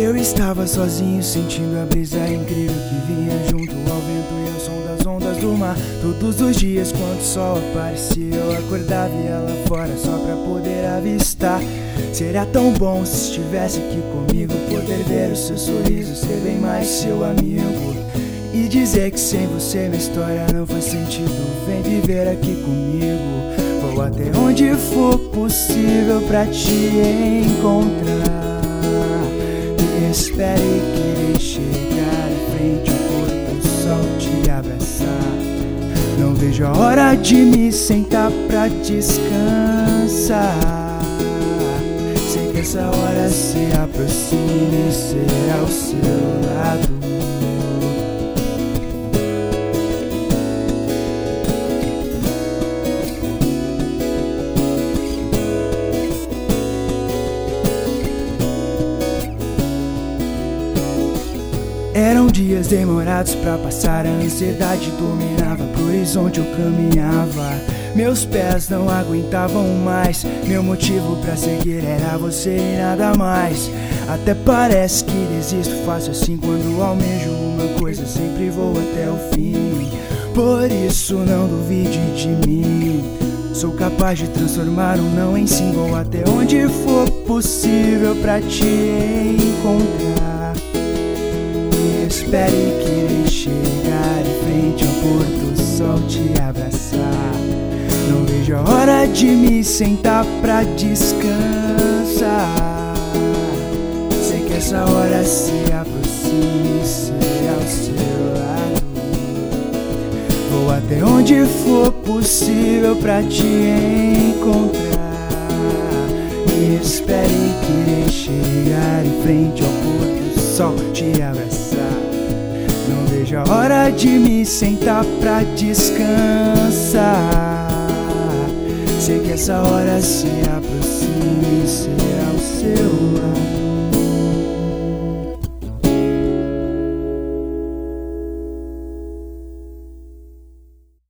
Eu estava sozinho, sentindo a brisa incrível que vinha junto ao vento e ao som das ondas do mar. Todos os dias, quando o sol aparecia, eu acordava e lá fora só pra poder avistar. Seria tão bom se estivesse aqui comigo, poder ver o seu sorriso, ser bem mais seu amigo. E dizer que sem você minha história não faz sentido. Vem viver aqui comigo. Vou até onde for possível pra te encontrar. Vejo a hora de me sentar pra descansar. Sei que essa hora se aproxime e será ao seu lado. Eram dias demorados pra passar, a ansiedade dominava pro horizonte eu caminhava. Meus pés não aguentavam mais, meu motivo pra seguir era você e nada mais. Até parece que desisto fácil assim quando almejo uma coisa, sempre vou até o fim. Por isso não duvide de mim. Sou capaz de transformar um não em sim, vou até onde for possível pra te encontrar. Espere que irei chegar em frente ao pôr do sol te abraçar. Não vejo a hora de me sentar pra descansar. Sei que essa hora se aproxima e será ao seu lado. Vou até onde for possível pra te encontrar. E espere que irei chegar em frente ao pôr do sol te abraçar. A hora de me sentar pra descansar. Sei que essa hora se aproxima